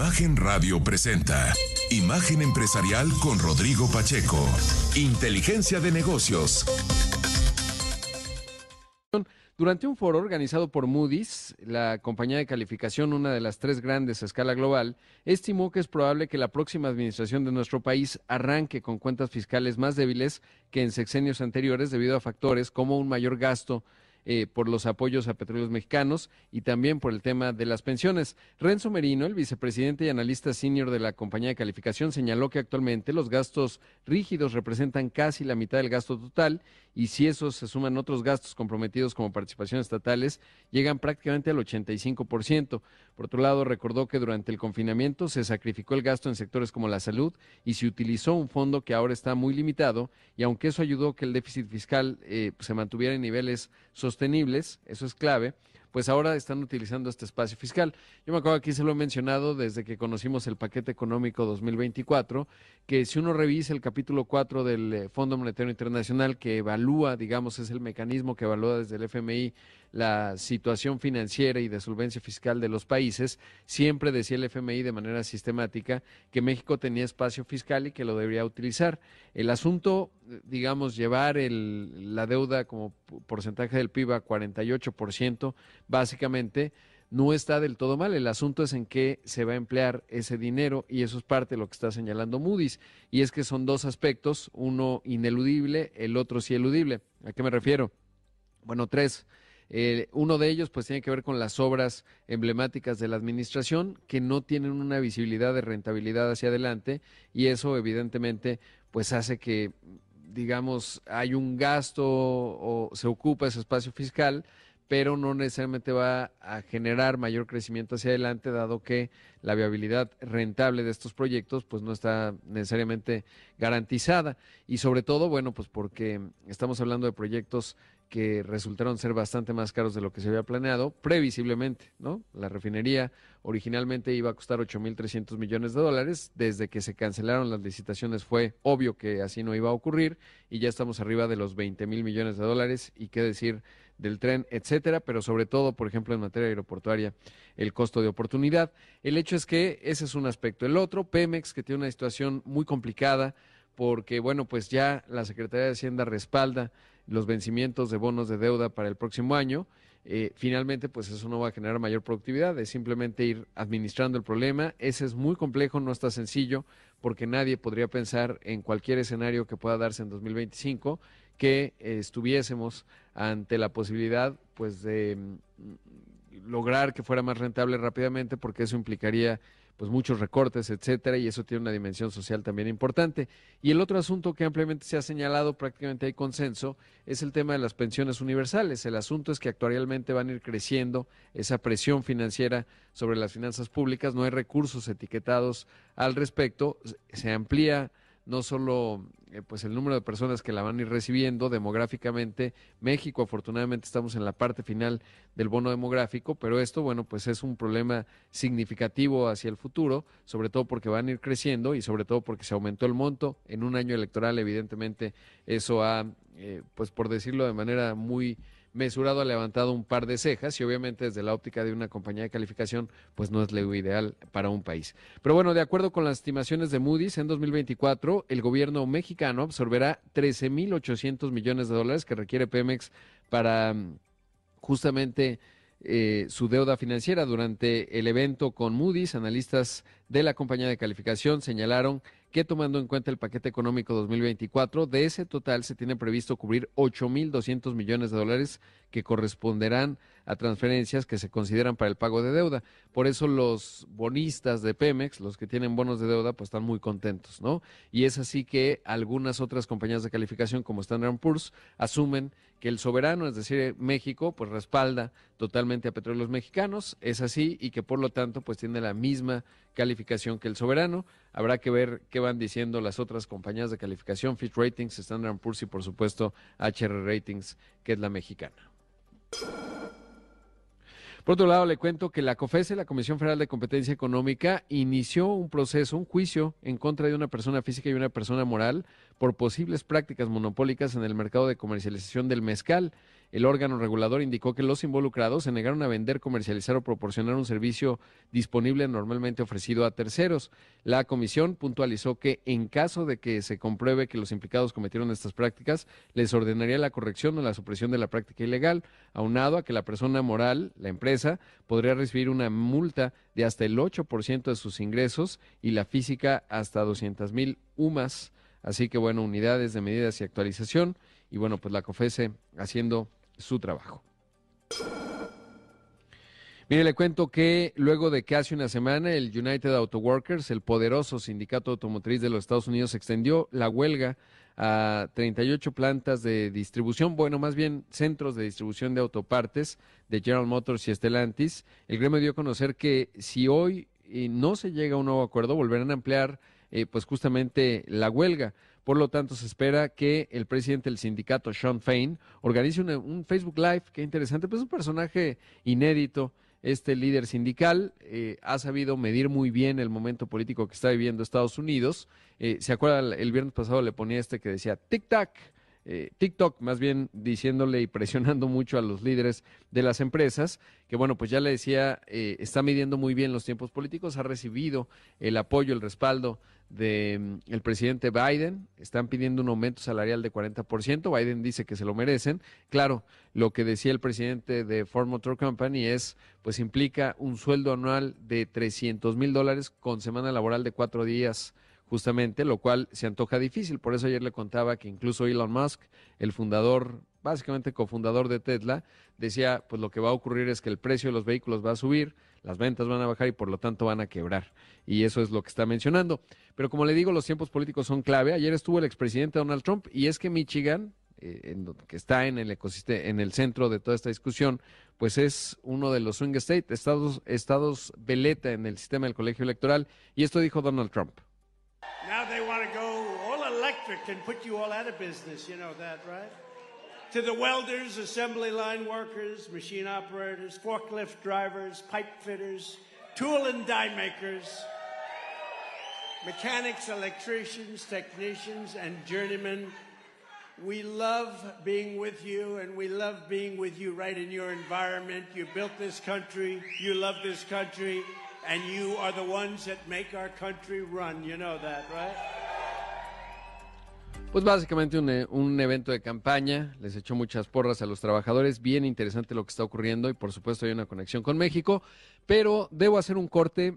Imagen Radio presenta Imagen Empresarial con Rodrigo Pacheco. Inteligencia de negocios. Durante un foro organizado por Moody's, la compañía de calificación, una de las tres grandes a escala global, estimó que es probable que la próxima administración de nuestro país arranque con cuentas fiscales más débiles que en sexenios anteriores debido a factores como un mayor gasto eh, por los apoyos a petróleos mexicanos y también por el tema de las pensiones. Renzo Merino, el vicepresidente y analista senior de la compañía de calificación, señaló que actualmente los gastos rígidos representan casi la mitad del gasto total y si esos se suman otros gastos comprometidos como participaciones estatales, llegan prácticamente al 85%. Por otro lado, recordó que durante el confinamiento se sacrificó el gasto en sectores como la salud y se utilizó un fondo que ahora está muy limitado y aunque eso ayudó que el déficit fiscal eh, se mantuviera en niveles sostenibles, eso es clave, pues ahora están utilizando este espacio fiscal. Yo me acuerdo aquí se lo he mencionado desde que conocimos el paquete económico 2024, que si uno revisa el capítulo 4 del eh, Fondo Monetario Internacional que evalúa, digamos, es el mecanismo que evalúa desde el FMI la situación financiera y de solvencia fiscal de los países, siempre decía el FMI de manera sistemática que México tenía espacio fiscal y que lo debería utilizar. El asunto, digamos, llevar el, la deuda como porcentaje del PIB a 48%, básicamente, no está del todo mal. El asunto es en qué se va a emplear ese dinero y eso es parte de lo que está señalando Moody's. Y es que son dos aspectos, uno ineludible, el otro sí eludible. ¿A qué me refiero? Bueno, tres. Eh, uno de ellos pues tiene que ver con las obras emblemáticas de la administración que no tienen una visibilidad de rentabilidad hacia adelante y eso evidentemente pues hace que digamos hay un gasto o se ocupa ese espacio fiscal pero no necesariamente va a generar mayor crecimiento hacia adelante, dado que la viabilidad rentable de estos proyectos pues no está necesariamente garantizada. Y sobre todo, bueno, pues porque estamos hablando de proyectos que resultaron ser bastante más caros de lo que se había planeado, previsiblemente, ¿no? La refinería originalmente iba a costar 8.300 millones de dólares, desde que se cancelaron las licitaciones fue obvio que así no iba a ocurrir y ya estamos arriba de los 20 mil millones de dólares y qué decir del tren, etcétera, pero sobre todo, por ejemplo, en materia aeroportuaria, el costo de oportunidad. El hecho es que ese es un aspecto. El otro, Pemex, que tiene una situación muy complicada, porque, bueno, pues ya la Secretaría de Hacienda respalda los vencimientos de bonos de deuda para el próximo año. Eh, finalmente, pues eso no va a generar mayor productividad, es simplemente ir administrando el problema. Ese es muy complejo, no está sencillo, porque nadie podría pensar en cualquier escenario que pueda darse en 2025 que estuviésemos ante la posibilidad pues de mm, lograr que fuera más rentable rápidamente porque eso implicaría pues muchos recortes, etcétera, y eso tiene una dimensión social también importante. Y el otro asunto que ampliamente se ha señalado, prácticamente hay consenso, es el tema de las pensiones universales. El asunto es que actualmente van a ir creciendo esa presión financiera sobre las finanzas públicas, no hay recursos etiquetados al respecto, se amplía no solo eh, pues el número de personas que la van a ir recibiendo demográficamente. México, afortunadamente, estamos en la parte final del bono demográfico, pero esto, bueno, pues es un problema significativo hacia el futuro, sobre todo porque van a ir creciendo y sobre todo porque se aumentó el monto en un año electoral, evidentemente eso ha, eh, pues por decirlo de manera muy mesurado ha levantado un par de cejas y obviamente desde la óptica de una compañía de calificación pues no es lo ideal para un país. Pero bueno, de acuerdo con las estimaciones de Moody's, en 2024 el gobierno mexicano absorberá 13.800 millones de dólares que requiere Pemex para mm, justamente eh, su deuda financiera. Durante el evento con Moody's, analistas de la compañía de calificación señalaron que tomando en cuenta el paquete económico 2024, de ese total se tiene previsto cubrir 8.200 millones de dólares que corresponderán transferencias que se consideran para el pago de deuda. Por eso los bonistas de Pemex, los que tienen bonos de deuda, pues están muy contentos, ¿no? Y es así que algunas otras compañías de calificación como Standard Poor's asumen que el soberano, es decir, México, pues respalda totalmente a petróleos mexicanos, es así y que por lo tanto pues tiene la misma calificación que el soberano. Habrá que ver qué van diciendo las otras compañías de calificación, Fitch Ratings, Standard Poor's y por supuesto HR Ratings, que es la mexicana. Por otro lado, le cuento que la COFESE, la Comisión Federal de Competencia Económica, inició un proceso, un juicio en contra de una persona física y una persona moral por posibles prácticas monopólicas en el mercado de comercialización del mezcal. El órgano regulador indicó que los involucrados se negaron a vender, comercializar o proporcionar un servicio disponible normalmente ofrecido a terceros. La comisión puntualizó que en caso de que se compruebe que los implicados cometieron estas prácticas, les ordenaría la corrección o la supresión de la práctica ilegal, aunado a que la persona moral, la empresa, podría recibir una multa de hasta el 8% de sus ingresos y la física hasta 200 mil UMAS. Así que bueno, unidades de medidas y actualización y bueno, pues la COFESE haciendo su trabajo. Mire, le cuento que luego de hace una semana el United Auto Workers, el poderoso sindicato automotriz de los Estados Unidos, extendió la huelga a 38 plantas de distribución, bueno, más bien centros de distribución de autopartes de General Motors y Stellantis. El gremio dio a conocer que si hoy eh, no se llega a un nuevo acuerdo, volverán a ampliar eh, pues justamente la huelga. Por lo tanto, se espera que el presidente del sindicato, Sean Fain, organice un Facebook Live. Qué interesante, pues es un personaje inédito. Este líder sindical eh, ha sabido medir muy bien el momento político que está viviendo Estados Unidos. Eh, ¿Se acuerda? El viernes pasado le ponía este que decía tic-tac. Eh, TikTok, más bien diciéndole y presionando mucho a los líderes de las empresas, que bueno, pues ya le decía, está midiendo muy bien los tiempos políticos, ha recibido el apoyo, el respaldo del mm, presidente Biden. Están pidiendo un aumento salarial de 40%. Biden dice que se lo merecen. Claro, lo que decía el presidente de Ford Motor Company es, pues implica un sueldo anual de 300 mil dólares con semana laboral de cuatro días justamente, lo cual se antoja difícil. Por eso ayer le contaba que incluso Elon Musk, el fundador, básicamente cofundador de Tesla, decía, pues lo que va a ocurrir es que el precio de los vehículos va a subir, las ventas van a bajar y por lo tanto van a quebrar. Y eso es lo que está mencionando. Pero como le digo, los tiempos políticos son clave. Ayer estuvo el expresidente Donald Trump y es que Michigan, eh, que está en el ecosistema, en el centro de toda esta discusión, pues es uno de los swing state, estados, estados veleta en el sistema del colegio electoral. Y esto dijo Donald Trump. Now they want to go all electric and put you all out of business. You know that, right? To the welders, assembly line workers, machine operators, forklift drivers, pipe fitters, tool and die makers, mechanics, electricians, technicians, and journeymen. We love being with you, and we love being with you right in your environment. You built this country, you love this country, and you are the ones that make our country run. You know that, right? Pues básicamente un, eh, un, evento de campaña, les echó muchas porras a los trabajadores, bien interesante lo que está ocurriendo y por supuesto hay una conexión con México, pero debo hacer un corte.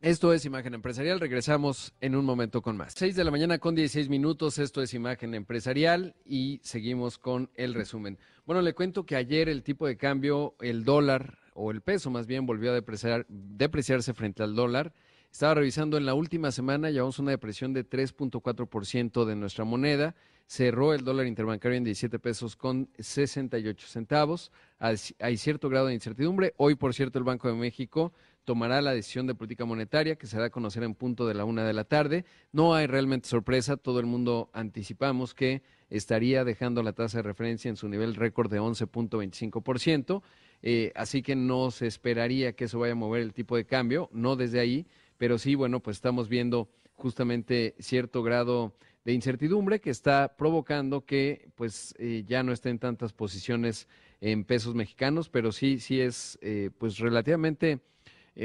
Esto es Imagen Empresarial, regresamos en un momento con más. 6 de la mañana con 16 minutos, esto es Imagen Empresarial y seguimos con el resumen. Bueno, le cuento que ayer el tipo de cambio, el dólar o el peso más bien volvió a depreciar, depreciarse frente al dólar. Estaba revisando en la última semana, llevamos una depresión de 3.4% de nuestra moneda. Cerró el dólar interbancario en 17 pesos con 68 centavos. Hay cierto grado de incertidumbre. Hoy, por cierto, el Banco de México tomará la decisión de política monetaria que se da a conocer en punto de la una de la tarde. No hay realmente sorpresa. Todo el mundo anticipamos que estaría dejando la tasa de referencia en su nivel récord de 11.25%. Eh, así que no se esperaría que eso vaya a mover el tipo de cambio, no desde ahí, pero sí, bueno, pues estamos viendo justamente cierto grado de incertidumbre que está provocando que pues eh, ya no estén tantas posiciones en pesos mexicanos, pero sí, sí es eh, pues relativamente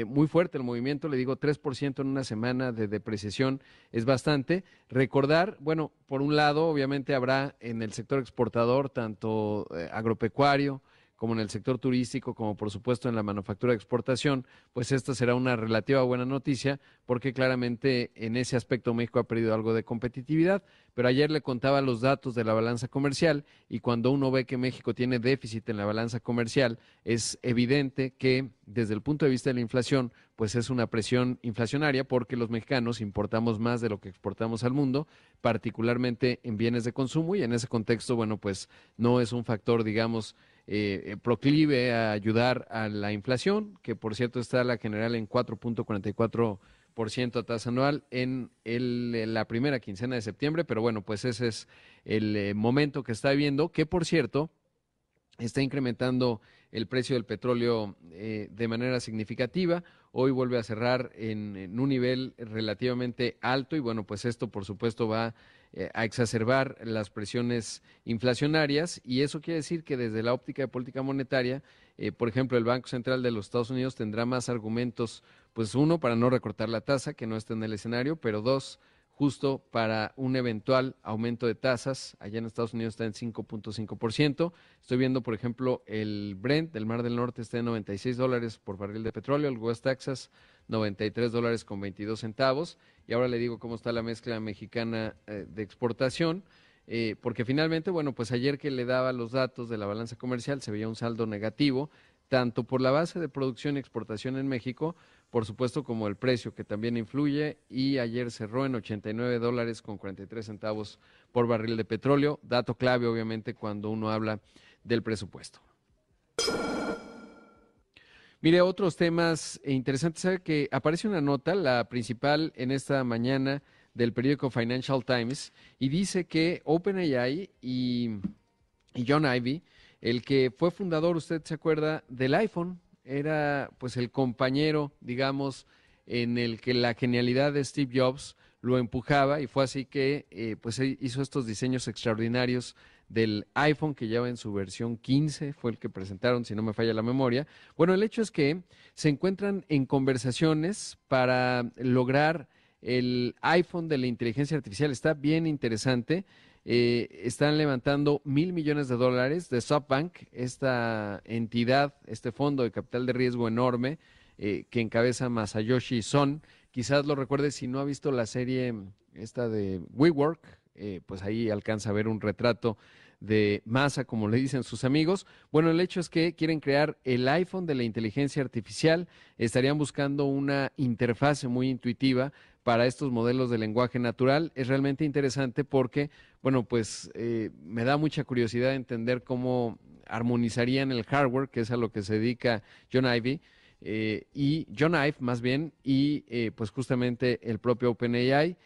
muy fuerte el movimiento, le digo 3% en una semana de depreciación es bastante. Recordar, bueno, por un lado, obviamente habrá en el sector exportador, tanto agropecuario, como en el sector turístico, como por supuesto en la manufactura de exportación, pues esta será una relativa buena noticia porque claramente en ese aspecto México ha perdido algo de competitividad, pero ayer le contaba los datos de la balanza comercial y cuando uno ve que México tiene déficit en la balanza comercial, es evidente que desde el punto de vista de la inflación, pues es una presión inflacionaria porque los mexicanos importamos más de lo que exportamos al mundo, particularmente en bienes de consumo y en ese contexto, bueno, pues no es un factor, digamos, eh, proclive a ayudar a la inflación, que por cierto está la general en 4.44% a tasa anual en, el, la primera quincena de septiembre, pero bueno, pues ese es el eh, momento que está viendo, que por cierto está incrementando el precio del petróleo eh, de manera significativa. Hoy vuelve a cerrar en, un nivel relativamente alto y bueno, pues esto por supuesto va eh, a exacerbar las presiones inflacionarias y eso quiere decir que desde la óptica de política monetaria, eh, por ejemplo, el Banco Central de los Estados Unidos tendrá más argumentos, pues uno, para no recortar la tasa, que no está en el escenario, pero dos, justo para un eventual aumento de tasas. Allá en Estados Unidos está en 5.5%. Estoy viendo, por ejemplo, el Brent del Mar del Norte está en 96 dólares por barril de petróleo, el West Texas 93 dólares con 22 centavos. Y ahora le digo cómo está la mezcla mexicana eh, de exportación. Eh, porque finalmente, bueno, pues ayer que le daba los datos de la balanza comercial se veía un saldo negativo, tanto por la base de producción y exportación en México, por supuesto como el precio que también influye y ayer cerró en 89 dólares con 43 centavos por barril de petróleo, dato clave obviamente cuando uno habla del presupuesto. Mire, otros temas interesantes, sabe que aparece una nota, la principal en esta mañana del periódico Financial Times, y dice que OpenAI y, y John Ivey, el que fue fundador, usted se acuerda, del iPhone, era pues el compañero, digamos, en el que la genialidad de Steve Jobs lo empujaba y fue así que eh, pues hizo estos diseños extraordinarios del iPhone que lleva en su versión 15, fue el que presentaron, si no me falla la memoria. Bueno, el hecho es que se encuentran en conversaciones para lograr el iPhone de la inteligencia artificial. Está bien interesante. Eh, están levantando mil millones de dólares de SoftBank, esta entidad, este fondo de capital de riesgo enorme eh, que encabeza Masayoshi Son. Quizás lo recuerde si no ha visto la serie esta de WeWork, eh, pues ahí alcanza a ver un retrato de masa, como le dicen sus amigos. Bueno, el hecho es que quieren crear el iPhone de la inteligencia artificial. Estarían buscando una interfase muy intuitiva para estos modelos de lenguaje natural. Es realmente interesante porque, bueno, pues eh, me da mucha curiosidad entender cómo armonizarían el hardware, que es a lo que se dedica John Ivy, eh, y John Ive más bien, y pues justamente el propio OpenAI.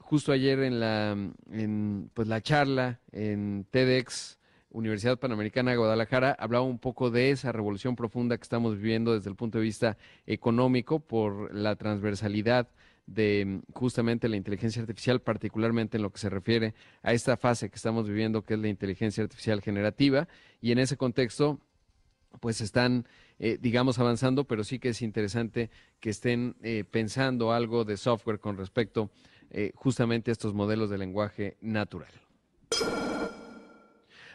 Justo ayer en la, en, pues la charla en TEDx Universidad Panamericana de Guadalajara hablaba un poco de esa revolución profunda que estamos viviendo desde el punto de vista económico por la transversalidad de mm, justamente la inteligencia artificial, particularmente en lo que se refiere a esta fase que estamos viviendo, que es la inteligencia artificial generativa. Y en ese contexto, pues están, eh, digamos, avanzando, pero sí que es interesante que estén eh, pensando algo de software con respecto eh, justamente estos modelos de lenguaje natural.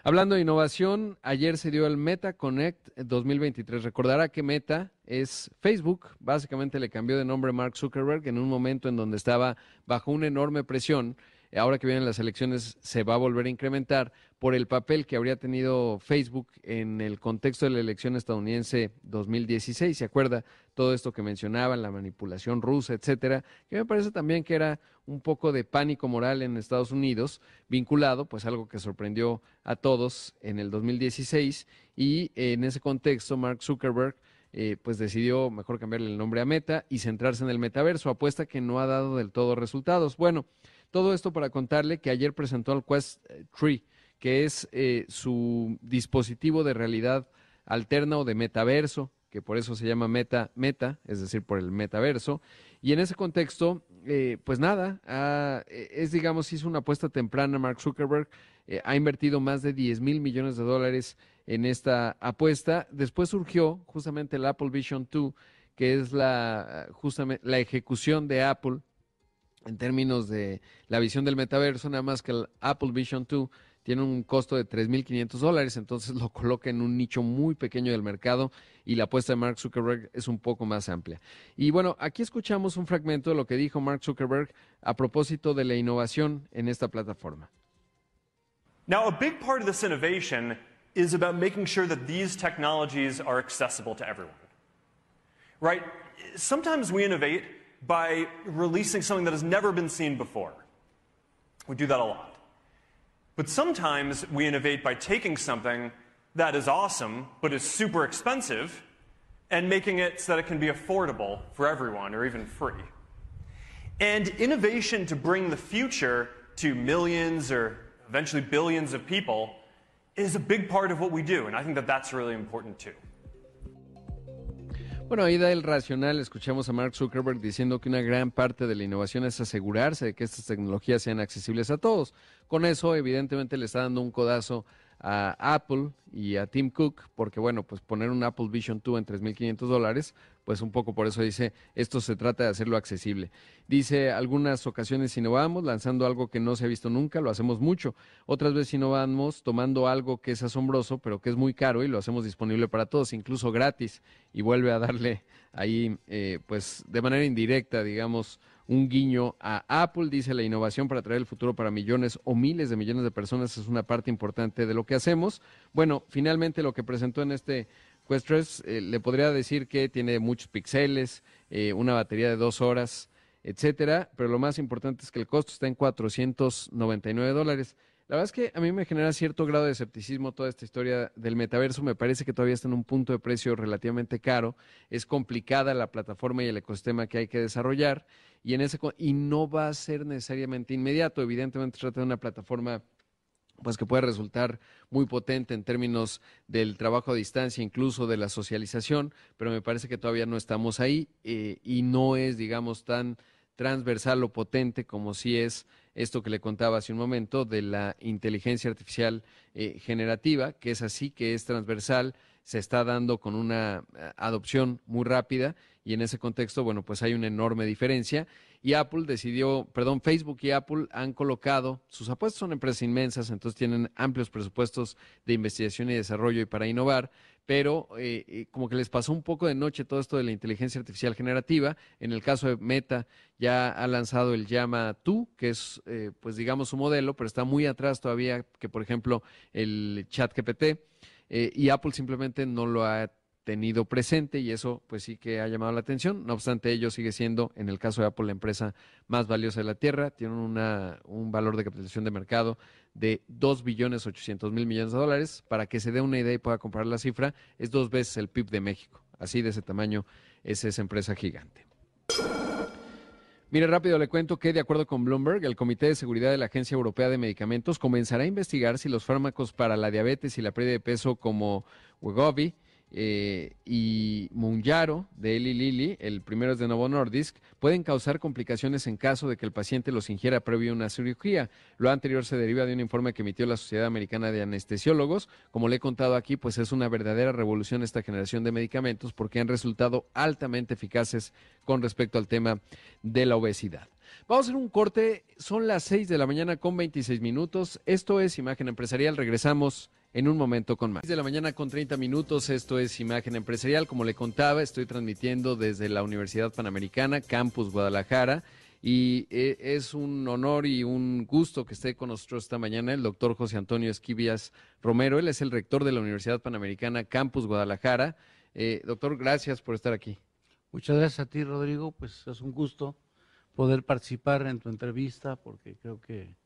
Hablando de innovación, ayer se dio el Meta Connect 2023. Recordará que Meta es Facebook. Básicamente le cambió de nombre Mark Zuckerberg en un momento en donde estaba bajo una enorme presión ahora que vienen las elecciones se va a volver a incrementar por el papel que habría tenido Facebook en el contexto de la elección estadounidense 2016. ¿Se acuerda todo esto que mencionaban, la manipulación rusa, etcétera? Que me parece también que era un poco de pánico moral en Estados Unidos, vinculado, pues algo que sorprendió a todos en el 2016 y en ese contexto Mark Zuckerberg eh, pues decidió mejor cambiarle el nombre a Meta y centrarse en el metaverso, apuesta que no ha dado del todo resultados. Bueno, todo esto para contarle que ayer presentó el Quest 3, que es eh, su dispositivo de realidad alterna o de metaverso, que por eso se llama Meta Meta, es decir, por el metaverso. Y en ese contexto, eh, pues nada, e, es digamos, hizo una apuesta temprana Mark Zuckerberg, eh, ha invertido más de 10 mil millones de dólares en esta apuesta. Después surgió justamente el Apple Vision 2, que es la, justamente, la ejecución de Apple en términos de la visión del metaverso, nada más que el Apple Vision 2 tiene un costo de 3.500 dólares, entonces lo coloca en un nicho muy pequeño del mercado y la apuesta de Mark Zuckerberg es un poco más amplia. Y bueno, aquí escuchamos un fragmento de lo que dijo Mark Zuckerberg a propósito de la innovación en esta plataforma. Now, a big part of this innovation is about making sure that these technologies are accessible to everyone. Right? Sometimes we innovate by releasing something that has never been seen before. We do that a lot. But sometimes we innovate by taking something that is awesome but is super expensive and making it so that it can be affordable for everyone or even free. And innovation to bring the future to millions or eventually billions of people is a big part of what we do. And I think that that's really important too. Bueno, ahí da el racional. Escuchamos a Mark Zuckerberg diciendo que una gran parte de la innovación es asegurarse de que estas tecnologías sean accesibles a todos. Con eso, evidentemente, le está dando un codazo a Apple y a Tim Cook, porque bueno, pues poner un Apple Vision 2 en 3.500 dólares, pues un poco por eso dice, esto se trata de hacerlo accesible. Dice, algunas ocasiones innovamos lanzando algo que no se ha visto nunca, lo hacemos mucho. Otras veces innovamos tomando algo que es asombroso, pero que es muy caro y lo hacemos disponible para todos, incluso gratis. Y vuelve a darle ahí, eh, pues de manera indirecta, digamos, un guiño a Apple. Dice la innovación para traer el futuro para millones o miles de millones de personas es una parte importante de lo que hacemos. Bueno, finalmente lo que presentó en este Quest 3 eh, le podría decir que tiene muchos píxeles, eh, una batería de dos horas, etcétera, pero lo más importante es que el costo está en 499 dólares. La verdad es que a mí me genera cierto grado de escepticismo toda esta historia del metaverso. Me parece que todavía está en un punto de precio relativamente caro. Es complicada la plataforma y el ecosistema que hay que desarrollar y, en ese, y no va a ser necesariamente inmediato. Evidentemente, trata de una plataforma pues que puede resultar muy potente en términos del trabajo a distancia, incluso de la socialización, pero me parece que todavía no estamos ahí eh, y no es, digamos, tan transversal o potente como si es esto que le contaba hace un momento de la inteligencia artificial eh, generativa, que es así, que es transversal, se está dando con una eh, adopción muy rápida y en ese contexto, bueno, pues hay una enorme diferencia. Y Apple decidió, perdón, Facebook y Apple han colocado, sus apuestas son empresas inmensas, entonces tienen amplios presupuestos de investigación y desarrollo y para innovar, pero eh, eh, como que les pasó un poco de noche todo esto de la inteligencia artificial generativa. En el caso de Meta ya ha lanzado el Llama Tú, que es, eh, pues digamos, su modelo, pero está muy atrás todavía que, por ejemplo, el Chat GPT. y Apple simplemente no lo ha tenido presente y eso pues sí que ha llamado la atención. No obstante, ello sigue siendo, en el caso de Apple, la empresa más valiosa de la Tierra. Tienen una, un valor de capitalización de mercado de 2 billones 800 mil millones de dólares. Para que se dé una idea y pueda comprar la cifra, es dos veces el PIB de México. Así de ese tamaño es esa empresa gigante. Mire, rápido le cuento que, de acuerdo con Bloomberg, el Comité de Seguridad de la Agencia Europea de Medicamentos comenzará a investigar si los fármacos para la diabetes y la pérdida de peso como Wegovy, eh, y Munjaro de Eli Lilly, el primero es de Novo Nordisk, pueden causar complicaciones en caso de que el paciente los ingiera previo a una cirugía. Lo anterior se deriva de un informe que emitió la Sociedad Americana de Anestesiólogos. Como le he contado aquí, pues es una verdadera revolución esta generación de medicamentos porque han resultado altamente eficaces con respecto al tema de la obesidad. Vamos a hacer un corte, son las 6 de la mañana con 26 minutos. Esto es Imagen Empresarial, regresamos en un momento con más. De la mañana con 30 minutos, esto es Imagen Empresarial. Como le contaba, estoy transmitiendo desde la Universidad Panamericana, Campus Guadalajara. Y eh, es un honor y un gusto que esté con nosotros esta mañana el doctor José Antonio Esquivias Romero. Él es el rector de la Universidad Panamericana, Campus Guadalajara. Eh, doctor, gracias por estar aquí. Muchas gracias a ti, Rodrigo. Pues es un gusto poder participar en tu entrevista porque creo que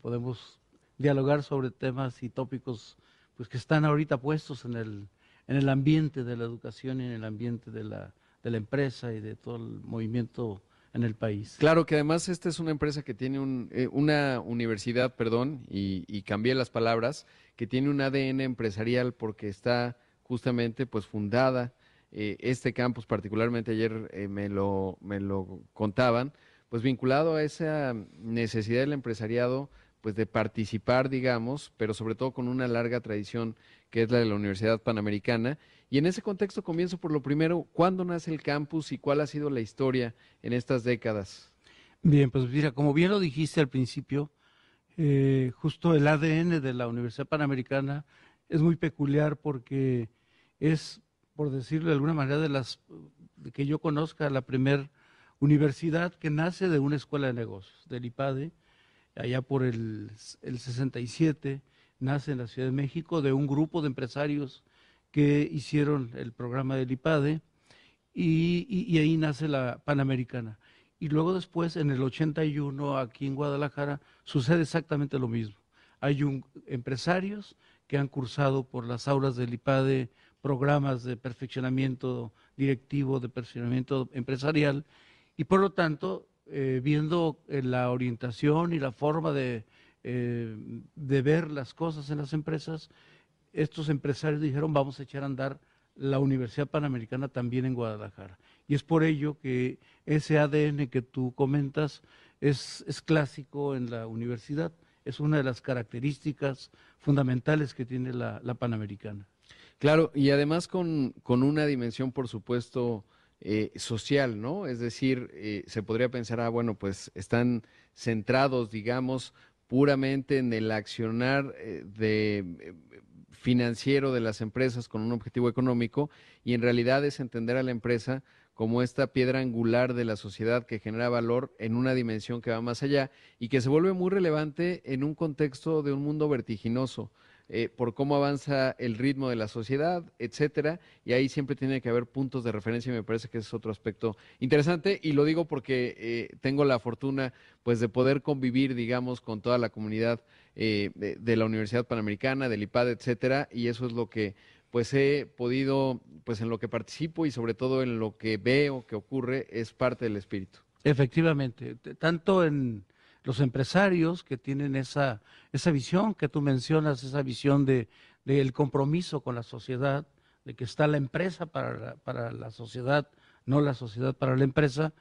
podemos dialogar sobre temas y tópicos pues que están ahorita puestos en el, en el ambiente de la educación y en el ambiente de la, de la empresa y de todo el movimiento en el país. Claro que además esta es una empresa que tiene un, eh, una universidad, perdón, y, y, cambié las palabras, que tiene un ADN empresarial porque está justamente pues fundada, eh, este campus particularmente ayer eh, me, lo, me lo contaban, pues vinculado a esa necesidad del empresariado pues de participar, digamos, pero sobre todo con una larga tradición que es la de la Universidad Panamericana. Y en ese contexto comienzo por lo primero, ¿cuándo nace el campus y cuál ha sido la historia en estas décadas? Bien, pues mira, como bien lo dijiste al principio, eh, justo el ADN de la Universidad Panamericana es muy peculiar porque es, por decirlo de alguna manera, de las que yo conozca la primera universidad que nace de una escuela de negocios, del IPADE, allá por el, 67, nace en la Ciudad de México de un grupo de empresarios que hicieron el programa del IPADE y, ahí nace la Panamericana. Y luego después, en el 81, aquí en Guadalajara, sucede exactamente lo mismo. Hay un, empresarios que han cursado por las aulas del IPADE programas de perfeccionamiento directivo, de perfeccionamiento empresarial, y por lo tanto eh, viendo eh, la orientación y la forma de, eh, de ver las cosas en las empresas, estos empresarios dijeron vamos a echar a andar la Universidad Panamericana también en Guadalajara. Y es por ello que ese ADN que tú comentas es, es clásico en la universidad, es una de las características fundamentales que tiene la, la Panamericana. Claro, y además con, con una dimensión, por supuesto, eh, social, ¿no? Es decir, eh, se podría pensar, ah, bueno, pues están centrados, digamos, puramente en el accionar eh, de financiero de las empresas con un objetivo económico y en realidad es entender a la empresa como esta piedra angular de la sociedad que genera valor en una dimensión que va más allá y que se vuelve muy relevante en un contexto de un mundo vertiginoso. Eh, por cómo avanza el ritmo de la sociedad, etcétera, y ahí siempre tiene que haber puntos de referencia y me parece que ese es otro aspecto interesante y lo digo porque eh, tengo la fortuna pues de poder convivir, digamos, con toda la comunidad eh, de, de, la Universidad Panamericana, del IPAD, etcétera, y eso es lo que pues he podido, pues en lo que participo y sobre todo en lo que veo que ocurre, es parte del espíritu. Efectivamente, tanto en los empresarios que tienen esa, esa visión que tú mencionas, esa visión de, del compromiso con la sociedad, de que está la empresa para la, para la sociedad, no la sociedad para la empresa,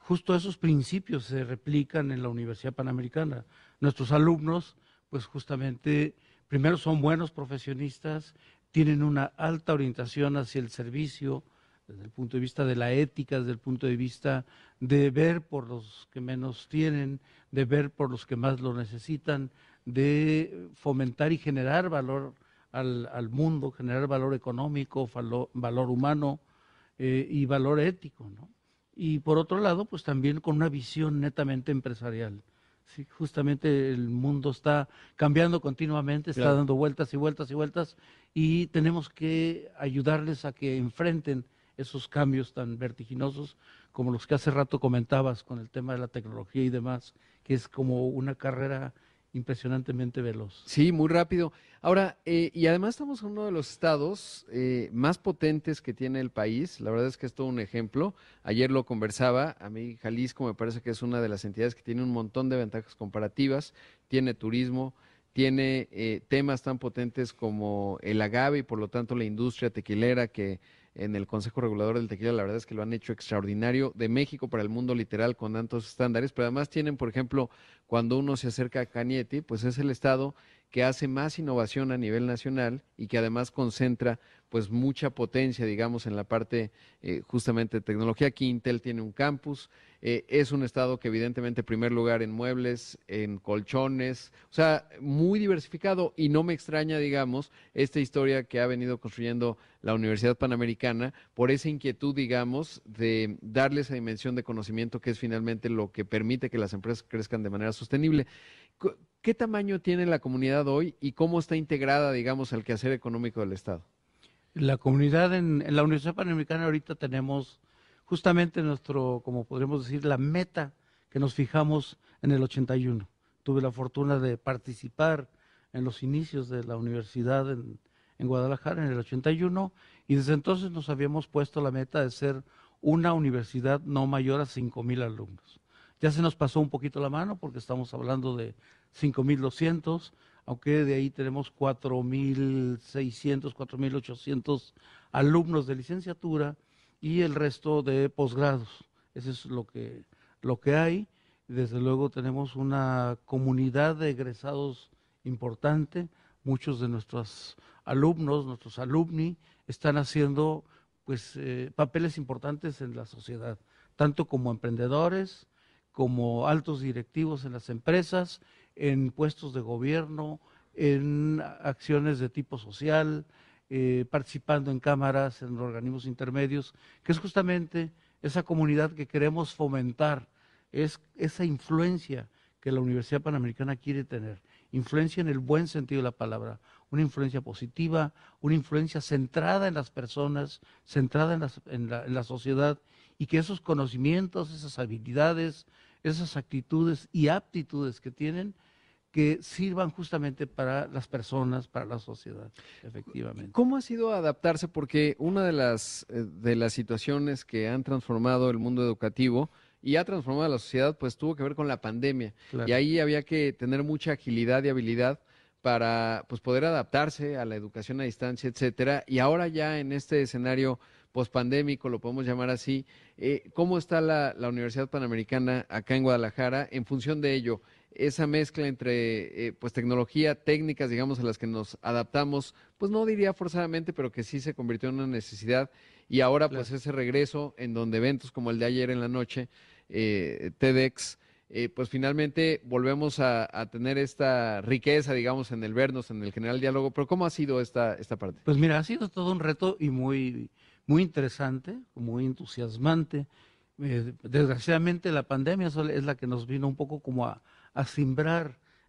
justo esos principios se replican en la Universidad Panamericana. Nuestros alumnos, pues justamente, primero son buenos profesionistas, tienen una alta orientación hacia el servicio, desde el punto de vista de la ética, desde el punto de vista de ver por los que menos tienen, de ver por los que más lo necesitan, de fomentar y generar valor al, al mundo, generar valor económico, valor, valor humano eh, y valor ético. ¿no? Y por otro lado, pues también con una visión netamente empresarial. Sí, justamente el mundo está cambiando continuamente, está claro. dando vueltas y vueltas y vueltas, y tenemos que ayudarles a que enfrenten esos cambios tan vertiginosos como los que hace rato comentabas con el tema de la tecnología y demás, que es como una carrera impresionantemente veloz. Sí, muy rápido. Ahora, eh, y además estamos en uno de los estados eh, más potentes que tiene el país. La verdad es que es todo un ejemplo. Ayer lo conversaba. A mí Jalisco me parece que es una de las entidades que tiene un montón de ventajas comparativas. Tiene turismo, tiene eh, temas tan potentes como el agave y por lo tanto la industria tequilera que en el Consejo Regulador del Tequila, la verdad es que lo han hecho extraordinario de México para el mundo literal con tantos estándares, pero además tienen, por ejemplo, cuando uno se acerca a Cañete, pues es el estado que hace más innovación a nivel nacional y que además concentra pues mucha potencia, digamos, en la parte eh, justamente de tecnología. Aquí Intel tiene un campus, eh, es un estado que evidentemente en primer lugar en muebles, en colchones, o sea, muy diversificado y no me extraña, digamos, esta historia que ha venido construyendo la Universidad Panamericana por esa inquietud, digamos, de darle esa dimensión de conocimiento que es finalmente lo que permite que las empresas crezcan de manera sostenible. ¿Qué tamaño tiene la comunidad hoy y cómo está integrada, digamos, al quehacer económico del Estado? La comunidad en, en, la Universidad Panamericana ahorita tenemos justamente nuestro, como podríamos decir, la meta que nos fijamos en el 81. Tuve la fortuna de participar en los inicios de la universidad en, en Guadalajara en el 81 y desde entonces nos habíamos puesto la meta de ser una universidad no mayor a 5.000 alumnos. Ya se nos pasó un poquito la mano porque estamos hablando de 5.200, aunque de ahí tenemos 4.600, 4.800 alumnos de licenciatura y el resto de posgrados. Eso es lo que, lo que hay. Desde luego tenemos una comunidad de egresados importante. Muchos de nuestros alumnos, nuestros alumni, están haciendo pues eh, papeles importantes en la sociedad, tanto como emprendedores, como altos directivos en las empresas en puestos de gobierno, en acciones de tipo social, eh, participando en cámaras, en organismos intermedios, que es justamente esa comunidad que queremos fomentar, es esa influencia que la Universidad Panamericana quiere tener, influencia en el buen sentido de la palabra, una influencia positiva, una influencia centrada en las personas, centrada en, la, en la sociedad, y que esos conocimientos, esas habilidades, esas actitudes y aptitudes que tienen, que sirvan justamente para las personas, para la sociedad, efectivamente. ¿Cómo ha sido adaptarse? Porque una de las, eh, de las situaciones que han transformado el mundo educativo y ha transformado a la sociedad, pues tuvo que ver con la pandemia. Claro. Y ahí había que tener mucha agilidad y habilidad para pues, poder adaptarse a la educación a distancia, etcétera. Y ahora ya en este escenario pospandémico, lo podemos llamar así, eh, ¿cómo está la, Universidad Panamericana acá en Guadalajara en función de ello? Esa mezcla entre eh, pues tecnología, técnicas, digamos, a las que nos adaptamos, pues no diría forzadamente, pero que sí se convirtió en una necesidad. Y ahora, pues ese regreso en donde eventos como el de ayer en la noche, eh, TEDx, eh, pues finalmente volvemos a, tener esta riqueza, digamos, en el vernos, en el general diálogo. Pero ¿cómo ha sido esta, esta parte? Pues mira, ha sido todo un reto y muy, muy interesante, muy entusiasmante. Eh, desgraciadamente la pandemia es la que nos vino un poco como a, a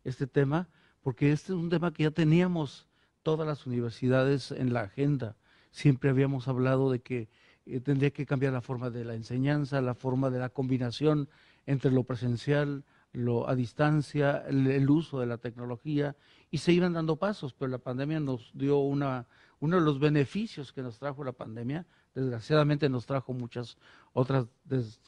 este tema, porque este es un tema que ya teníamos todas las universidades en la agenda. Siempre habíamos hablado de que eh, tendría que cambiar la forma de la enseñanza, la forma de la combinación entre lo presencial, lo a distancia, el, uso de la tecnología, y se iban dando pasos, pero la pandemia nos dio una, uno de los beneficios que nos trajo la pandemia, desgraciadamente nos trajo muchas otras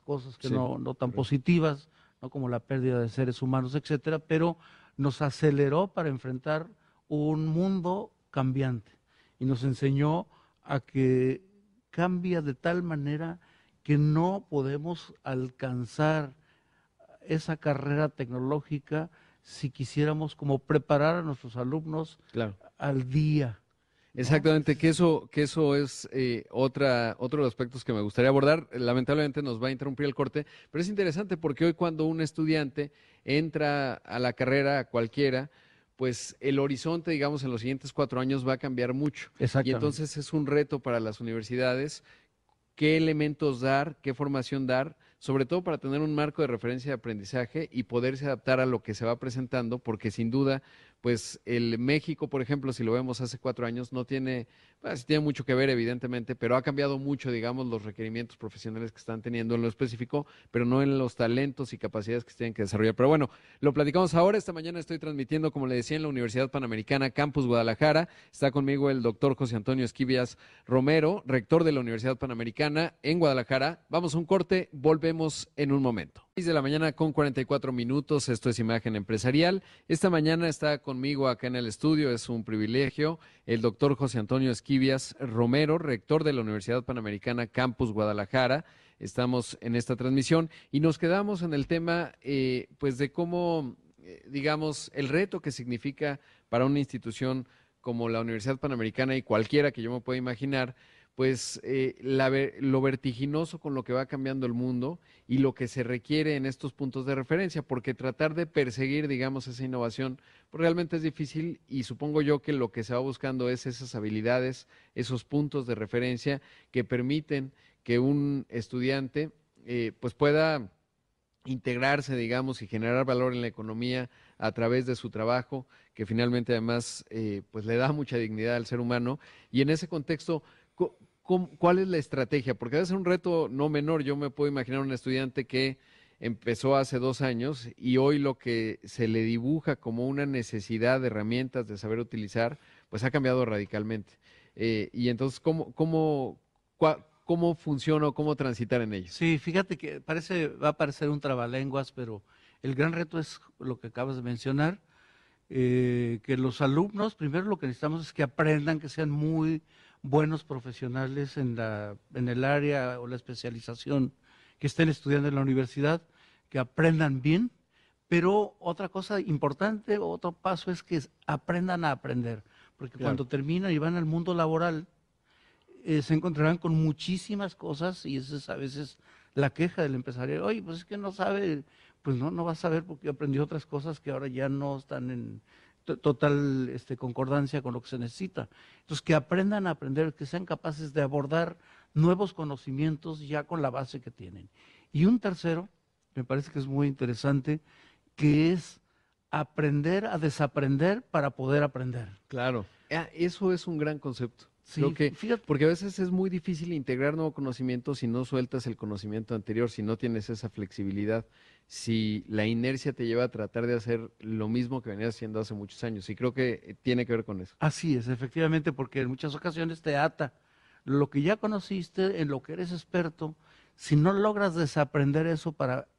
cosas que no, no, tan positivas, ¿no? como la pérdida de seres humanos, etcétera, pero nos aceleró para enfrentar un mundo cambiante y nos enseñó a que cambia de tal manera que no podemos alcanzar esa carrera tecnológica si quisiéramos como preparar a nuestros alumnos al día. Exactamente, que eso, que eso es eh, otra, otro de los aspectos que me gustaría abordar. Lamentablemente nos va a interrumpir el corte, pero es interesante porque hoy cuando un estudiante entra a la carrera cualquiera, pues el horizonte, digamos, en los siguientes cuatro años va a cambiar mucho. Y entonces es un reto para las universidades qué elementos dar, qué formación dar sobre todo para tener un marco de referencia de aprendizaje y poderse adaptar a lo que se va presentando, porque sin duda pues el México, por ejemplo, si lo vemos hace cuatro años, no tiene, pues, tiene mucho que ver, evidentemente, pero ha cambiado mucho, digamos, los requerimientos profesionales que están teniendo en lo específico, pero no en los talentos y capacidades que tienen que desarrollar. Pero bueno, lo platicamos ahora. Esta mañana estoy transmitiendo, como le decía, en la Universidad Panamericana, Campus Guadalajara. Está conmigo el doctor José Antonio Esquivias Romero, rector de la Universidad Panamericana en Guadalajara. Vamos a un corte, volvemos en un momento. 6 de la mañana con 44 minutos, esto es Imagen Empresarial. Esta mañana está conmigo acá en el estudio, es un privilegio, el doctor José Antonio Esquivias Romero, rector de la Universidad Panamericana Campus Guadalajara. Estamos en esta transmisión y nos quedamos en el tema, eh, pues, de cómo, eh, digamos, el reto que significa para una institución como la Universidad Panamericana y cualquiera que yo me pueda imaginar, pues eh, lo vertiginoso con lo que va cambiando el mundo y lo que se requiere en estos puntos de referencia, porque tratar de perseguir, digamos, esa innovación, pues realmente es difícil y supongo yo que lo que se va buscando es esas habilidades, esos puntos de referencia que permiten que un estudiante eh, pues pueda integrarse, digamos, y generar valor en la economía a través de su trabajo, que finalmente además eh, pues le da mucha dignidad al ser humano. Y en ese contexto, ¿cuál es la estrategia? Porque ser un reto no menor. Yo me puedo imaginar un estudiante que empezó hace dos años y hoy lo que se le dibuja como una necesidad de herramientas de saber utilizar, pues ha cambiado radicalmente. Eh, y entonces, ¿cómo, cómo, cómo funciona o cómo transitar en ello? Sí, fíjate que parece, va a parecer un trabalenguas, pero el gran reto es lo que acabas de mencionar, eh, que los alumnos, primero lo que necesitamos es que aprendan, que sean muy buenos profesionales en, la, en el área o la especialización que estén estudiando en la universidad, que aprendan bien, pero otra cosa importante, otro paso es que aprendan a aprender, porque cuando terminan y van al mundo laboral, eh, se encontrarán con muchísimas cosas y esa es a veces la queja del empresario, oye, pues es que no sabe, pues no, no va a saber porque aprendió otras cosas que ahora ya no están en, total este, concordancia con lo que se necesita. Entonces, que aprendan a aprender, que sean capaces de abordar nuevos conocimientos ya con la base que tienen. Y un tercero, me parece que es muy interesante, que es aprender a desaprender para poder aprender. Claro, ah, eso es un gran concepto. Sí, que, porque a veces es muy difícil integrar nuevo conocimiento si no sueltas el conocimiento anterior, si no tienes esa flexibilidad si la inercia te lleva a tratar de hacer lo mismo que venías haciendo hace muchos años. Y creo que tiene que ver con eso. Así es, efectivamente, porque en muchas ocasiones te ata lo que ya conociste, en lo que eres experto. Si no logras desaprender eso para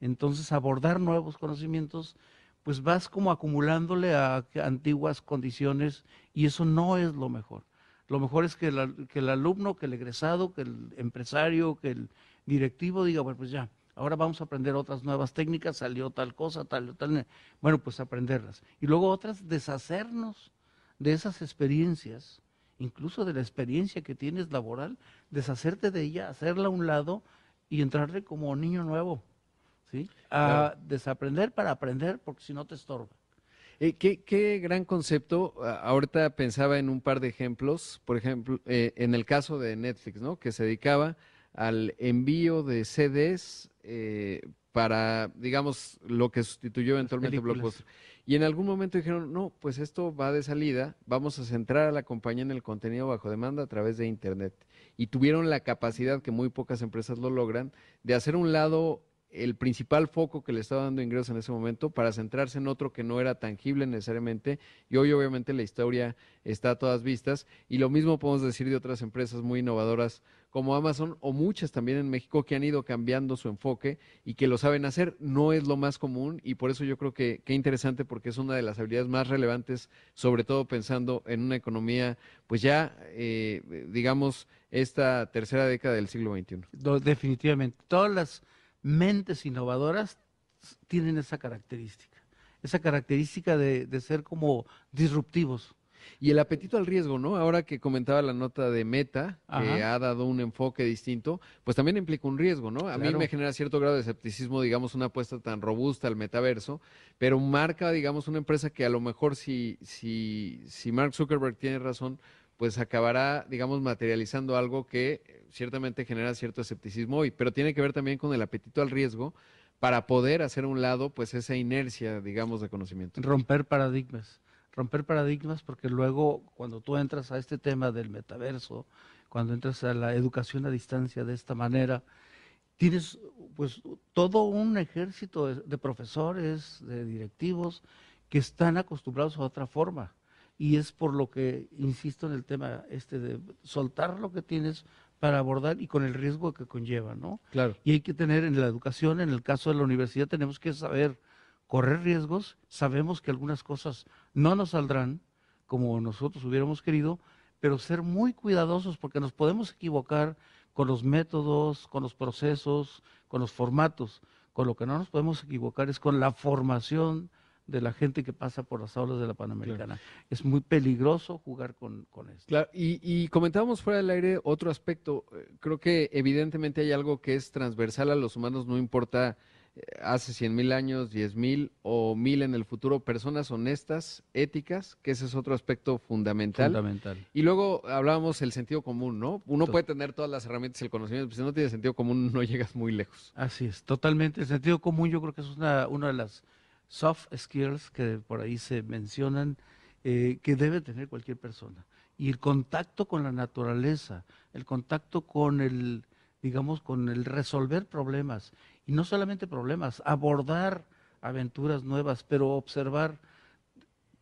entonces abordar nuevos conocimientos, pues vas como acumulándole a antiguas condiciones y eso no es lo mejor. Lo mejor es que, el alumno, que el egresado, que el empresario, que el directivo diga, bueno, pues ya, ahora vamos a aprender otras nuevas técnicas, salió tal cosa, tal, tal, bueno, pues aprenderlas. Y luego otras, deshacernos de esas experiencias, incluso de la experiencia que tienes laboral, deshacerte de ella, hacerla a un lado y entrarle como niño nuevo, ¿sí? A desaprender para aprender, porque si no te estorba. Eh, qué, gran concepto. Ahorita pensaba en un par de ejemplos. Por ejemplo, eh, en el caso de Netflix, ¿no? Que se dedicaba al envío de CDs eh, para, digamos, lo que sustituyó eventualmente Blockbuster. Y en algún momento dijeron, no, pues esto va de salida, vamos a centrar a la compañía en el contenido bajo demanda a través de Internet. Y tuvieron la capacidad, que muy pocas empresas lo logran, de hacer un lado el principal foco que le estaba dando ingresos en ese momento para centrarse en otro que no era tangible necesariamente. Y hoy obviamente la historia está a todas vistas. Y lo mismo podemos decir de otras empresas muy innovadoras como Amazon o muchas también en México que han ido cambiando su enfoque y que lo saben hacer, no es lo más común y por eso yo creo que qué interesante porque es una de las habilidades más relevantes, sobre todo pensando en una economía, pues ya, eh, digamos, esta tercera década del siglo XXI. Definitivamente, todas las mentes innovadoras tienen esa característica, esa característica de, ser como disruptivos. Y el apetito al riesgo, ¿no? Ahora que comentaba la nota de Meta, que ha dado un enfoque distinto, pues también implica un riesgo, ¿no? A mí me genera cierto grado de escepticismo, digamos, una apuesta tan robusta al metaverso, pero marca, digamos, una empresa que a lo mejor si, si, si Mark Zuckerberg tiene razón, pues acabará, digamos, materializando algo que eh, ciertamente genera cierto escepticismo hoy, pero tiene que ver también con el apetito al riesgo para poder hacer a un lado, pues, esa inercia, digamos, de conocimiento. Romper paradigmas, romper paradigmas, porque luego cuando tú entras a este tema del metaverso, cuando entras a la educación a distancia de esta manera, tienes pues todo un ejército de profesores, de directivos que están acostumbrados a otra forma y es por lo que insisto en el tema este de soltar lo que tienes para abordar y con el riesgo que conlleva, ¿no? Claro. Y hay que tener en la educación, en el caso de la universidad, tenemos que saber correr riesgos, sabemos que algunas cosas no nos saldrán como nosotros hubiéramos querido, pero ser muy cuidadosos porque nos podemos equivocar con los métodos, con los procesos, con los formatos. Con lo que no nos podemos equivocar es con la formación de la gente que pasa por las aulas de la Panamericana. Es muy peligroso jugar con, con esto. Claro, y, y, comentábamos fuera del aire otro aspecto. Eh, creo que evidentemente hay algo que es transversal a los humanos, no importa eh, hace cien mil años, diez mil o mil en el futuro, personas honestas, éticas, que ese es otro aspecto fundamental. Fundamental. Y luego hablábamos el sentido común, ¿no? Uno puede tener todas las herramientas y el conocimiento, pero si no tiene sentido común no llegas muy lejos. Así es, totalmente. El sentido común yo creo que es una, una de las soft skills que por ahí se mencionan, eh, que debe tener cualquier persona. Y el contacto con la naturaleza, el contacto con el, digamos, con el resolver problemas. Y no solamente problemas, abordar aventuras nuevas, pero observar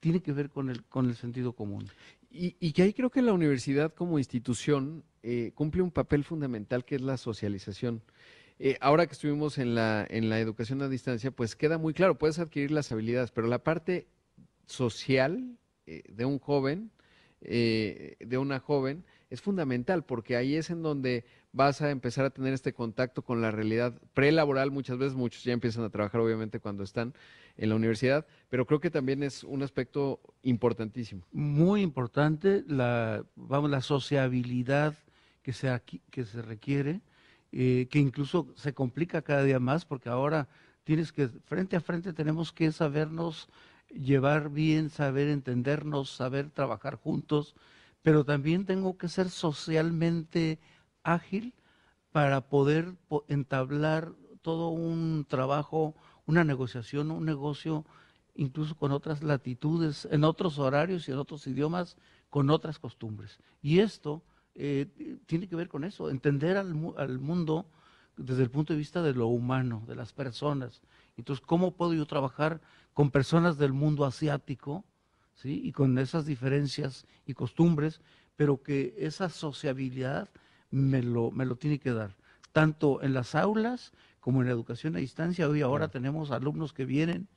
tiene que ver con el, con el sentido común. Y, que ahí creo que la universidad como institución eh, cumple un papel fundamental que es la socialización. Eh, ahora que estuvimos en la, en la educación a distancia, pues queda muy claro, puedes adquirir las habilidades, pero la parte social eh, de un joven, eh, de una joven, es fundamental porque ahí es en donde vas a empezar a tener este contacto con la realidad prelaboral. Muchas veces muchos ya empiezan a trabajar obviamente cuando están en la universidad, pero creo que también es un aspecto importantísimo. Muy importante la, vamos, la sociabilidad que se, que se requiere eh, que incluso se complica cada día más porque ahora tienes que, frente a frente tenemos que sabernos llevar bien, saber entendernos, saber trabajar juntos, pero también tengo que ser socialmente ágil para poder entablar todo un trabajo, una negociación, un negocio, incluso con otras latitudes, en otros horarios y en otros idiomas, con otras costumbres. Y esto eh, tiene que ver con eso, entender al, al, mundo desde el punto de vista de lo humano, de las personas. Entonces, ¿cómo puedo yo trabajar con personas del mundo asiático, ¿sí? y con esas diferencias y costumbres, pero que esa sociabilidad me lo, me lo tiene que dar, tanto en las aulas como en la educación a distancia. Hoy ahora tenemos alumnos que vienen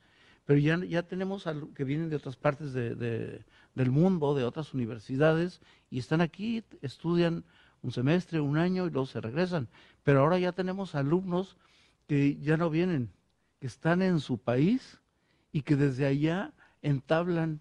pero ya, ya tenemos que vienen de otras partes del mundo, de otras universidades, y están aquí, estudian un semestre, un año y luego se regresan. Pero ahora ya tenemos alumnos que ya no vienen, que están en su país y que desde allá entablan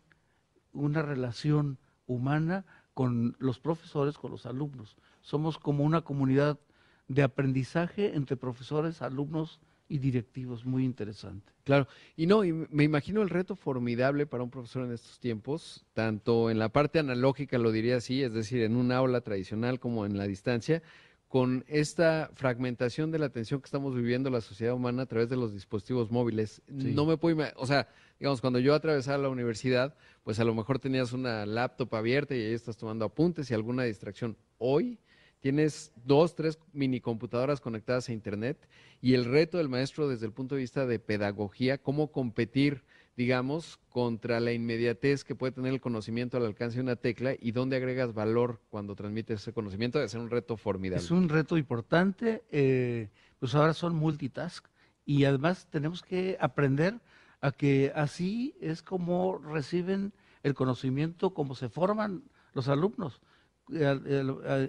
una relación humana con los profesores, con los alumnos. Somos como una comunidad de aprendizaje entre profesores, alumnos y directivos, muy interesante. Claro, y no, y me imagino el reto formidable para un profesor en estos tiempos, tanto en la parte analógica, lo diría así, es decir, en un aula tradicional como en la distancia, con esta fragmentación de la atención que estamos viviendo la sociedad humana a través de los dispositivos móviles. No me puedo imaginar, o sea, digamos, cuando yo atravesaba la universidad, pues a lo mejor tenías una laptop abierta y ahí estás tomando apuntes y alguna distracción. Hoy tienes dos, tres mini computadoras conectadas a Internet y el reto del maestro desde el punto de vista de pedagogía, cómo competir, digamos, contra la inmediatez que puede tener el conocimiento al alcance de una tecla y dónde agregas valor cuando transmites ese conocimiento, debe ser un reto formidable. Es un reto importante, eh, pues ahora son multitask y además tenemos que aprender a que así es como reciben el conocimiento, como se forman los alumnos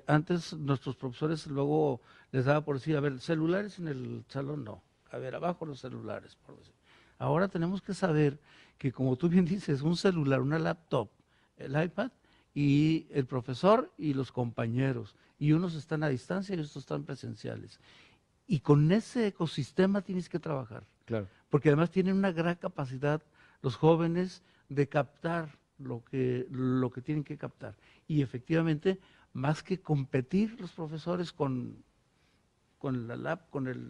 antes nuestros profesores luego les daba por decir, a ver, celulares en el salón no, a ver, abajo los celulares, por decir. Ahora tenemos que saber que como tú bien dices, un celular, una laptop, el iPad y el profesor y los compañeros, y unos están a distancia y otros están presenciales. Y con ese ecosistema tienes que trabajar. Claro. Porque además tienen una gran capacidad los jóvenes de captar lo que, lo que tienen que captar. Y efectivamente, más que competir los profesores con, con la lab, con el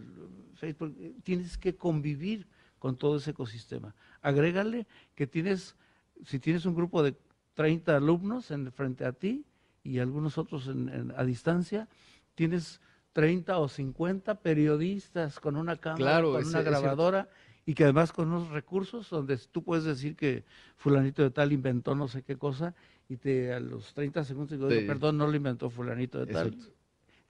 Facebook, eh, tienes que convivir con todo ese ecosistema. Agrégale que tienes, si tienes un grupo de 30 alumnos en, frente a ti y algunos otros a distancia, tienes 30 o 50 periodistas con una cámara, con una grabadora y que además con unos recursos donde tú puedes decir que fulanito de tal inventó no sé qué cosa y te a los 30 segundos digo, perdón, no lo inventó fulanito de tal.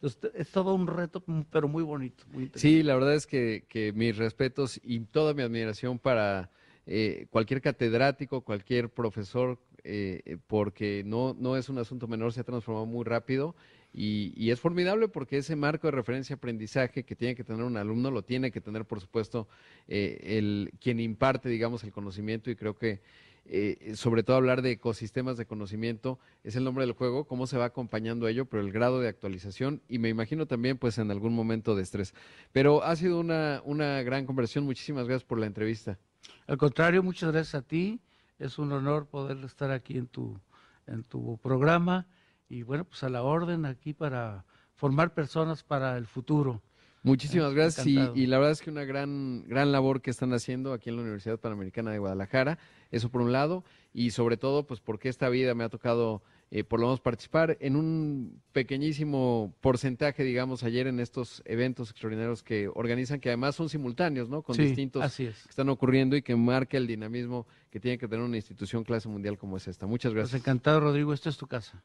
Entonces, es todo un reto, pero muy bonito. sí, la verdad es que, que, mis respetos y toda mi admiración para eh, cualquier catedrático, cualquier profesor, eh, porque no, no es un asunto menor, se ha transformado muy rápido y, es formidable porque ese marco de referencia aprendizaje que tiene que tener un alumno lo tiene que tener, por supuesto, eh, el, quien imparte, digamos, el conocimiento y creo que eh, sobre todo hablar de ecosistemas de conocimiento es el nombre del juego, cómo se va acompañando ello, pero el grado de actualización y me imagino también pues en algún momento de estrés. Pero ha sido una, una gran conversación, muchísimas gracias por la entrevista. Al contrario, muchas gracias a ti, es un honor poder estar aquí en tu, en tu programa y bueno, pues a la orden aquí para formar personas para el futuro. Muchísimas gracias y, la verdad es que una gran, gran labor que están haciendo aquí en la Universidad Panamericana de Guadalajara, eso por un lado, y sobre todo pues porque esta vida me ha tocado eh, por lo menos participar en un pequeñísimo porcentaje, digamos, ayer en estos eventos extraordinarios que organizan, que además son simultáneos, ¿no? Con distintos que están ocurriendo y que marca el dinamismo que tiene que tener una institución clase mundial como es esta. Muchas pues gracias. encantado, Rodrigo, esta es tu casa.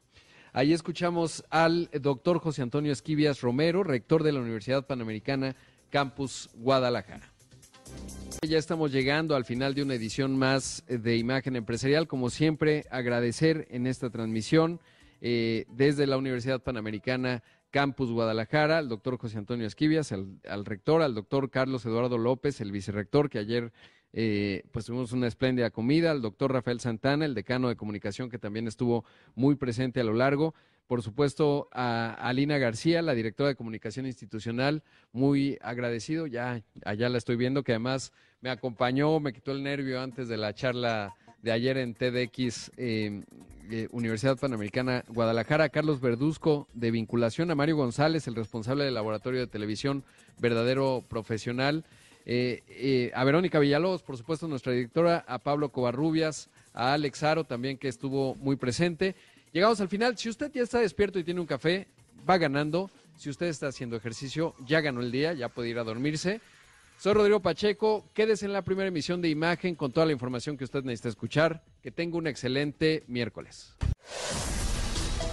Ahí escuchamos al doctor José Antonio Esquivias Romero, rector de la Universidad Panamericana Campus Guadalajara. Ya estamos llegando al final de una edición más de Imagen Empresarial. Como siempre, agradecer en esta transmisión eh, desde la Universidad Panamericana Campus Guadalajara al doctor José Antonio Esquivias, al rector, al doctor Carlos Eduardo López, el vicerrector que ayer eh, pues tuvimos una espléndida comida, al doctor Rafael Santana, el decano de comunicación que también estuvo muy presente a lo largo. Por supuesto, a Alina García, la directora de comunicación institucional, muy agradecido, ya allá la estoy viendo, que además me acompañó, me quitó el nervio antes de la charla de ayer en TDX em, eh, Universidad Panamericana Guadalajara, Carlos Verduzco de vinculación, a Mario González, el responsable del laboratorio de televisión, verdadero profesional. Eh, eh, a Verónica Villalobos, por supuesto, nuestra directora, a Pablo Covarrubias, a Alex Aro también, que estuvo muy presente. Llegamos al final. Si usted ya está despierto y tiene un café, va ganando. Si usted está haciendo ejercicio, ya ganó el día, ya puede ir a dormirse. Soy Rodrigo Pacheco. Quédese en la primera emisión de Imagen con toda la información que usted necesita escuchar. Que tenga un excelente miércoles.